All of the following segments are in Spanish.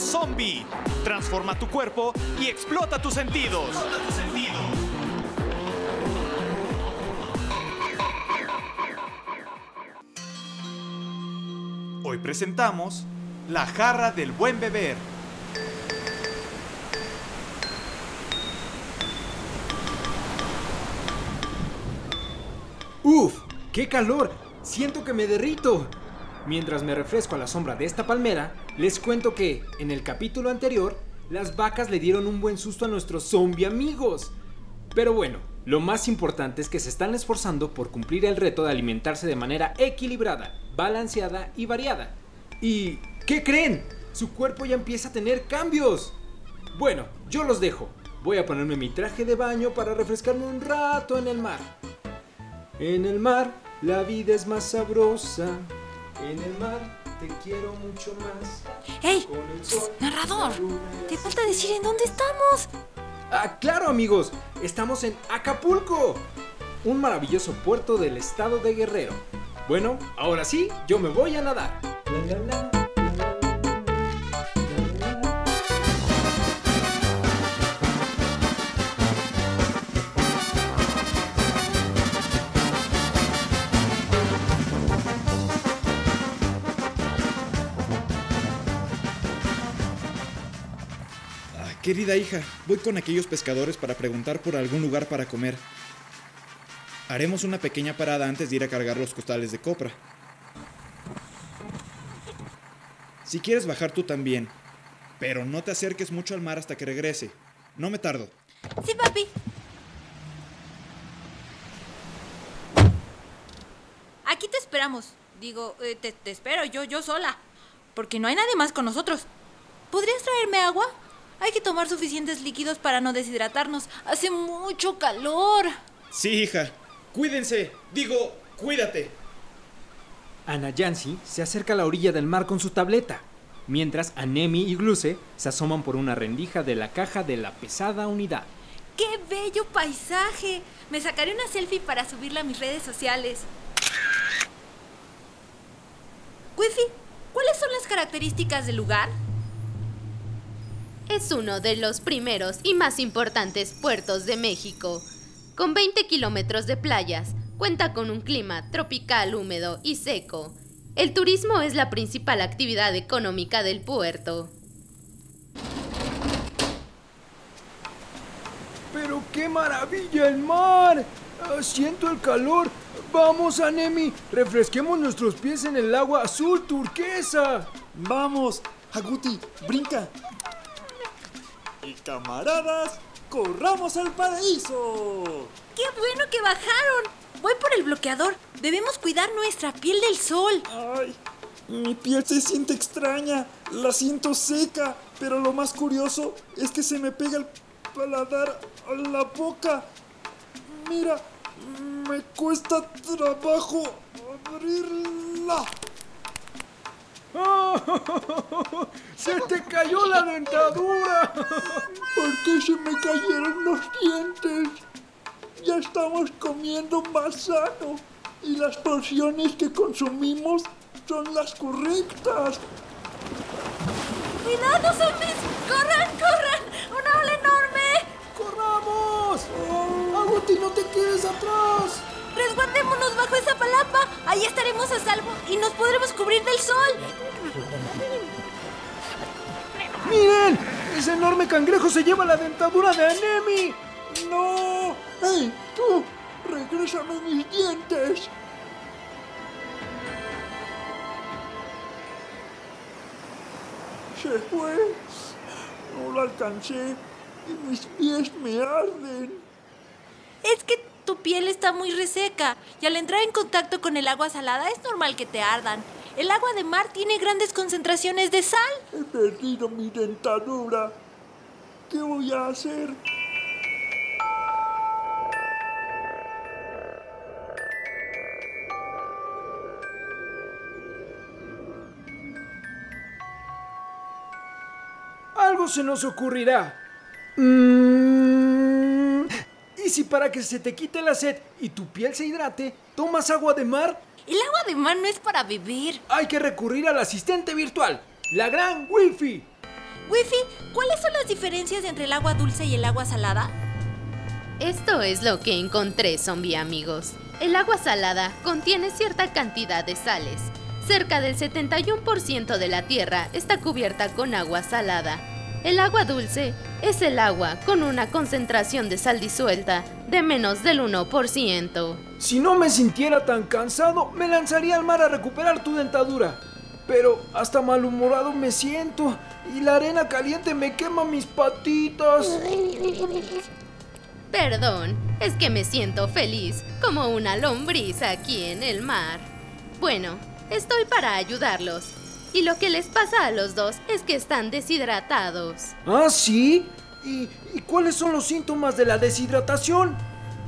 zombie. Transforma tu cuerpo y explota tus sentidos. Hoy presentamos La jarra del buen beber. ¡Uf! ¡Qué calor! Siento que me derrito. Mientras me refresco a la sombra de esta palmera, les cuento que, en el capítulo anterior, las vacas le dieron un buen susto a nuestros zombie amigos. Pero bueno, lo más importante es que se están esforzando por cumplir el reto de alimentarse de manera equilibrada, balanceada y variada. ¿Y qué creen? Su cuerpo ya empieza a tener cambios. Bueno, yo los dejo. Voy a ponerme mi traje de baño para refrescarme un rato en el mar. En el mar la vida es más sabrosa. En el mar te quiero mucho más. ¡Ey! Sol, Narrador, te falta decir en dónde estamos. Ah, claro amigos, estamos en Acapulco, un maravilloso puerto del estado de Guerrero. Bueno, ahora sí, yo me voy a nadar. La, la, la, querida hija, voy con aquellos pescadores para preguntar por algún lugar para comer. Haremos una pequeña parada antes de ir a cargar los costales de copra. Si quieres bajar tú también, pero no te acerques mucho al mar hasta que regrese. No me tardo. Sí, papi. Aquí te esperamos. Digo, eh, te, te espero yo, yo sola. Porque no hay nadie más con nosotros. ¿Podrías traerme agua? Hay que tomar suficientes líquidos para no deshidratarnos. Hace mucho calor. Sí, hija. Cuídense. Digo, cuídate. Ana Yancy se acerca a la orilla del mar con su tableta, mientras Anemi y Gluce se asoman por una rendija de la caja de la pesada unidad. ¡Qué bello paisaje! Me sacaré una selfie para subirla a mis redes sociales. Wifi, ¿cuáles son las características del lugar? Es uno de los primeros y más importantes puertos de México. Con 20 kilómetros de playas, cuenta con un clima tropical húmedo y seco. El turismo es la principal actividad económica del puerto. ¡Pero qué maravilla el mar! Ah, siento el calor. Vamos, Anemi, refresquemos nuestros pies en el agua azul turquesa. Vamos, Aguti, brinca. Y camaradas, corramos al paraíso. ¡Qué bueno que bajaron! Voy por el bloqueador. Debemos cuidar nuestra piel del sol. Ay, mi piel se siente extraña, la siento seca, pero lo más curioso es que se me pega el paladar a la boca. Mira, me cuesta trabajo abrirla. ¡Se te cayó la dentadura! ¿Por qué se me cayeron los dientes? Ya estamos comiendo más sano y las porciones que consumimos son las correctas. ¡Cuidado, zombies! ¡Corran, corran! ¡Una ola enorme! ¡Corramos! ¡Aguti, no te quedes atrás! ¡Resguardémonos bajo esa palapa! Ahí estaremos a salvo y nos podremos cubrir del sol. ¡Miren! ¡Ese enorme cangrejo se lleva la dentadura de Anemi! ¡No! ¡Hey, tú! ¡Regrésame mis dientes! Se fue. No lo alcancé y mis pies me arden. Es que tu piel está muy reseca y al entrar en contacto con el agua salada es normal que te ardan. El agua de mar tiene grandes concentraciones de sal. He perdido mi dentadura. ¿Qué voy a hacer? Algo se nos ocurrirá. Mm, ¿Y si para que se te quite la sed y tu piel se hidrate, tomas agua de mar? El agua de mar no es para beber. Hay que recurrir al asistente virtual, la gran Wi-Fi. Wifi, ¿cuáles son las diferencias entre el agua dulce y el agua salada? Esto es lo que encontré, zombie amigos. El agua salada contiene cierta cantidad de sales. Cerca del 71% de la Tierra está cubierta con agua salada. El agua dulce es el agua con una concentración de sal disuelta de menos del 1%. Si no me sintiera tan cansado, me lanzaría al mar a recuperar tu dentadura. Pero hasta malhumorado me siento y la arena caliente me quema mis patitas. Perdón, es que me siento feliz como una lombriz aquí en el mar. Bueno, estoy para ayudarlos. Y lo que les pasa a los dos es que están deshidratados. ¿Ah, sí? ¿Y, y cuáles son los síntomas de la deshidratación?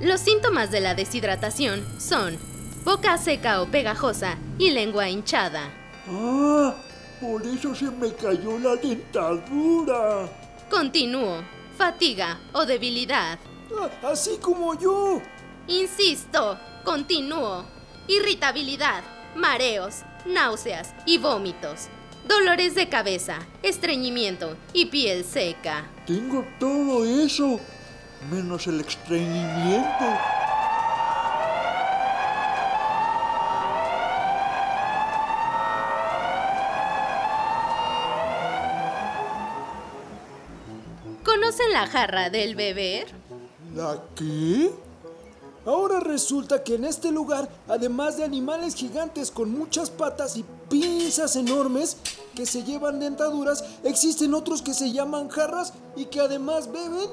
Los síntomas de la deshidratación son boca seca o pegajosa y lengua hinchada. Ah, por eso se me cayó la dentadura. Continúo, fatiga o debilidad. Ah, así como yo. Insisto, continúo. Irritabilidad, mareos, náuseas y vómitos. Dolores de cabeza, estreñimiento y piel seca. Tengo todo eso, menos el estreñimiento. ¿Conocen la jarra del beber? ¿La qué? Resulta que en este lugar, además de animales gigantes con muchas patas y pinzas enormes que se llevan dentaduras, existen otros que se llaman jarras y que además beben.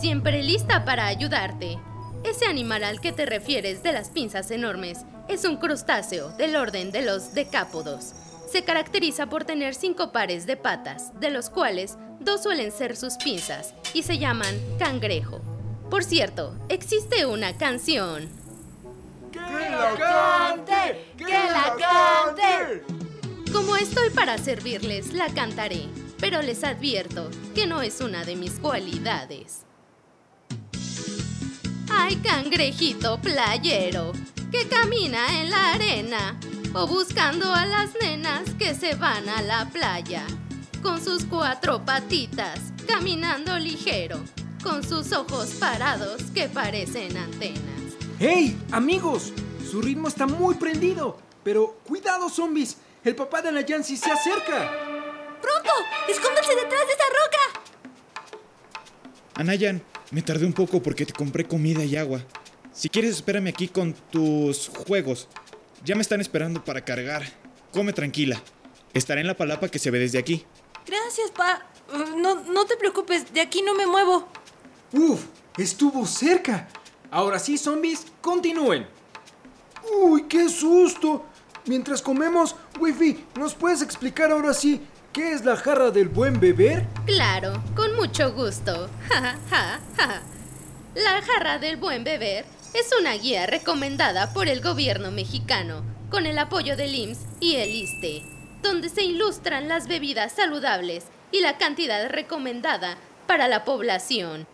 Siempre lista para ayudarte. Ese animal al que te refieres de las pinzas enormes es un crustáceo del orden de los decápodos. Se caracteriza por tener cinco pares de patas, de los cuales dos suelen ser sus pinzas y se llaman cangrejo. Por cierto, existe una canción. ¡Que la cante! ¡Que la cante! Como estoy para servirles, la cantaré, pero les advierto que no es una de mis cualidades. Ay, cangrejito playero, que camina en la arena, o buscando a las nenas que se van a la playa, con sus cuatro patitas, caminando ligero, con sus ojos parados que parecen antenas. ¡Hey, amigos! Su ritmo está muy prendido. Pero cuidado, zombies. El papá de la Yancy se acerca. ¡Pronto! ¡Escóndanse detrás de esa roca! Anayan, me tardé un poco porque te compré comida y agua. Si quieres, espérame aquí con tus juegos. Ya me están esperando para cargar. Come tranquila. Estaré en la palapa que se ve desde aquí. Gracias, pa. No, no te preocupes, de aquí no me muevo. Uf, estuvo cerca. Ahora sí, zombies, continúen. Uy, qué susto. Mientras comemos, Wifi, ¿nos puedes explicar ahora sí qué es la jarra del buen beber? Claro, con mucho gusto. Ja, ja, ja. La jarra del buen beber es una guía recomendada por el gobierno mexicano con el apoyo del IMSS y el ISTE, donde se ilustran las bebidas saludables y la cantidad recomendada para la población.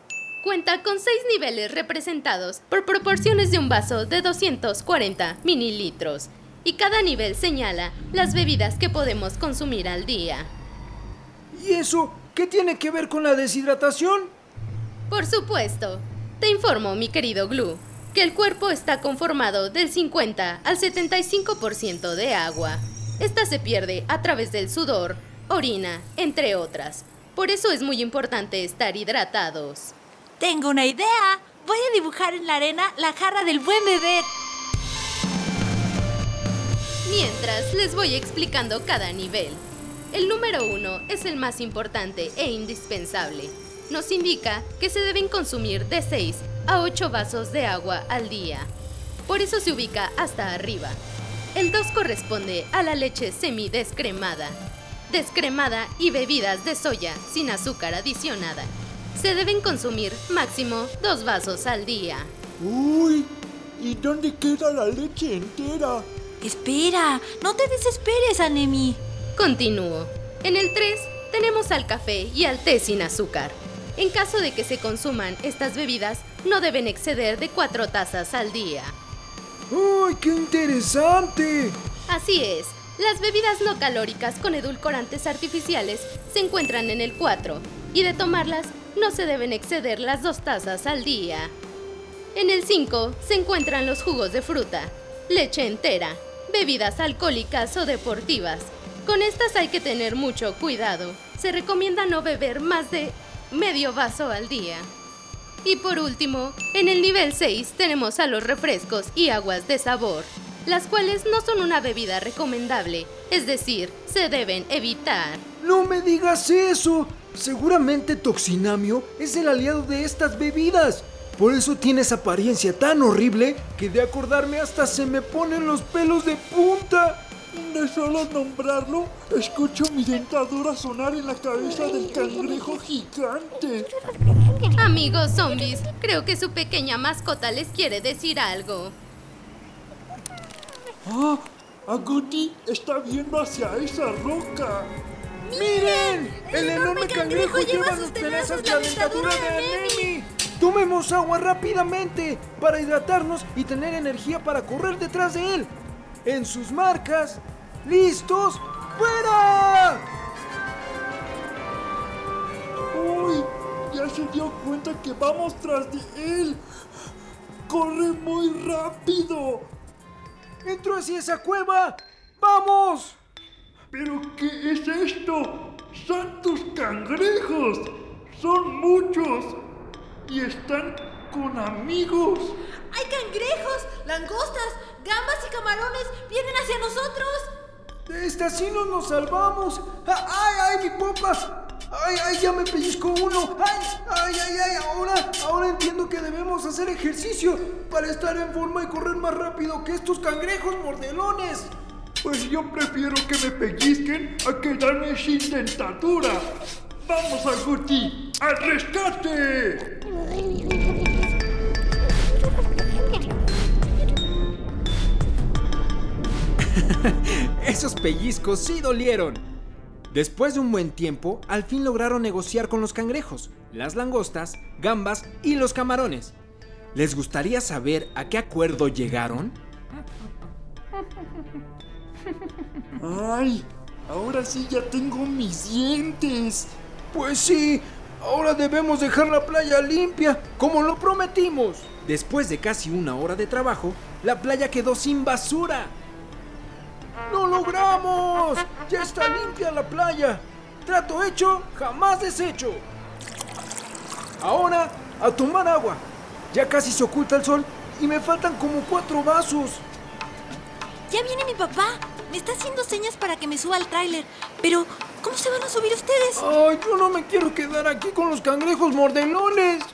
Cuenta con seis niveles representados por proporciones de un vaso de 240 mililitros y cada nivel señala las bebidas que podemos consumir al día. ¿Y eso qué tiene que ver con la deshidratación? Por supuesto. Te informo, mi querido Glue, que el cuerpo está conformado del 50 al 75% de agua. Esta se pierde a través del sudor, orina, entre otras. Por eso es muy importante estar hidratados. Tengo una idea. Voy a dibujar en la arena la jarra del buen beber. Mientras les voy explicando cada nivel. El número uno es el más importante e indispensable. Nos indica que se deben consumir de 6 a 8 vasos de agua al día. Por eso se ubica hasta arriba. El 2 corresponde a la leche semidescremada, descremada y bebidas de soya sin azúcar adicionada. Se deben consumir máximo 2 vasos al día. Uy, ¿y dónde queda la leche entera? Espera, no te desesperes, Anemi. Continúo. En el 3 tenemos al café y al té sin azúcar. En caso de que se consuman estas bebidas, no deben exceder de 4 tazas al día. ¡Ay, qué interesante! Así es, Las bebidas no calóricas con edulcorantes artificiales se encuentran en el 4 y de tomarlas no se deben exceder las dos tazas al día. En el 5 se encuentran los jugos de fruta, leche entera, bebidas alcohólicas o deportivas. Con estas hay que tener mucho cuidado. Se recomienda no beber más de medio vaso al día. Y por último, en el nivel 6 tenemos a los refrescos y aguas de sabor, las cuales no son una bebida recomendable, es decir, se deben evitar. No me digas eso. Seguramente Toxinamio es el aliado de estas bebidas. Por eso tienes apariencia tan horrible que de acordarme hasta se me ponen los pelos de punta. De solo nombrarlo, escucho mi dentadura sonar en la cabeza del cangrejo gigante. Amigos zombies, creo que su pequeña mascota les quiere decir algo. Ah, Agouti está viendo hacia esa roca. ¡Miren! El enorme cangrejo lleva sus tenazas la dentadura de Anemi. Tomemos agua rápidamente para hidratarnos y tener energía para correr detrás de él. En sus marcas, listos, fuera. Uy, ya se dio cuenta que vamos tras de él. Corre muy rápido. Entró hacia esa cueva. ¡Vamos! ¿Pero qué es esto? ¡Santos cangrejos! Son muchos. Y están con amigos. ¡Hay cangrejos, langostas, gambas y camarones! ¡Vienen hacia nosotros! De esta sí no nos salvamos. ¡Ah, ¡Ay, ay, mi popa! ¡Ay, ay, ya me pellizcó uno! ¡Ay, ay, ay, ay! Ahora, ahora entiendo que debemos hacer ejercicio para estar en forma y correr más rápido que estos cangrejos mordelones. Pues yo prefiero que me pellizquen a quedarme sin dentadura. ¡Vamos, Agouti! ¡Al rescate! Esos pellizcos sí dolieron. Después de un buen tiempo, al fin lograron negociar con los cangrejos, las langostas, gambas y los camarones. ¿Les gustaría saber a qué acuerdo llegaron? ¡Ay! Ahora sí ya tengo mis dientes. Pues sí, ahora debemos dejar la playa limpia, como lo prometimos. Después de casi una hora de trabajo, la playa quedó sin basura. ¡Lo logramos! ¡Ya está limpia la playa! Trato hecho, jamás deshecho. Ahora, a tomar agua. Ya casi se oculta el sol y me faltan como cuatro vasos. Ya viene mi papá. Me está haciendo señas para que me suba al tráiler. Pero, ¿cómo se van a subir ustedes? Ay, yo no me quiero quedar aquí con los cangrejos mordelones.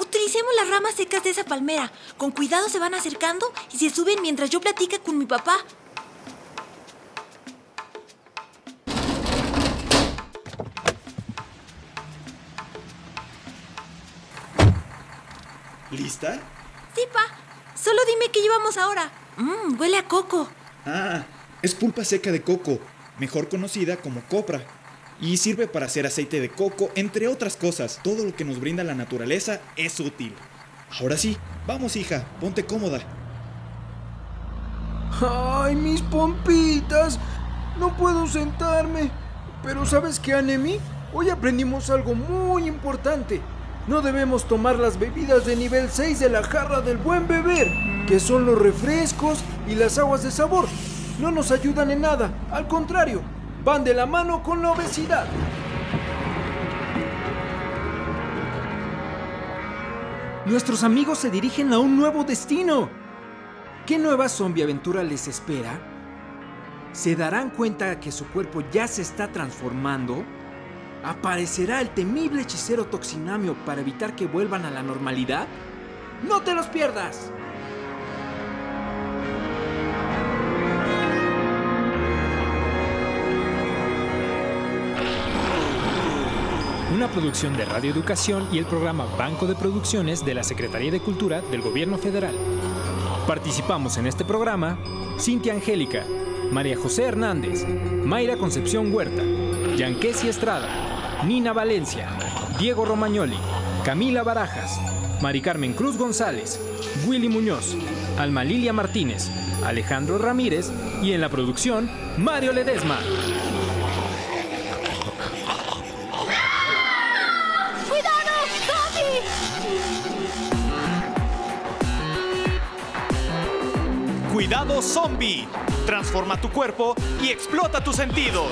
Utilicemos las ramas secas de esa palmera. Con cuidado se van acercando y se suben mientras yo platica con mi papá. ¿Lista? Sí, pa. Solo dime qué llevamos ahora. Mmm, huele a coco. Ah, es pulpa seca de coco, mejor conocida como copra. Y sirve para hacer aceite de coco, entre otras cosas. Todo lo que nos brinda la naturaleza es útil. Ahora sí, vamos hija, ponte cómoda. ¡Ay, mis pompitas! No puedo sentarme. Pero ¿sabes qué, Anemi? Hoy aprendimos algo muy importante. No debemos tomar las bebidas de nivel 6 de la jarra del buen beber, que son los refrescos y las aguas de sabor. No nos ayudan en nada, al contrario, van de la mano con la obesidad. Nuestros amigos se dirigen a un nuevo destino. ¿Qué nueva zombie aventura les espera? ¿Se darán cuenta que su cuerpo ya se está transformando? ¿Aparecerá el temible hechicero Toxinamio para evitar que vuelvan a la normalidad? ¡No te los pierdas! Una producción de Radio Educación y el programa Banco de Producciones de la Secretaría de Cultura del Gobierno Federal. Participamos en este programa Cintia Angélica, María José Hernández, Mayra Concepción Huerta, Yanquesi Estrada, Nina Valencia, Diego Romagnoli, Camila Barajas, Mari Carmen Cruz González, Willy Muñoz, Alma Lilia Martínez, Alejandro Ramírez y en la producción, Mario Ledesma. Cuidado zombie. Transforma tu cuerpo y explota tus sentidos.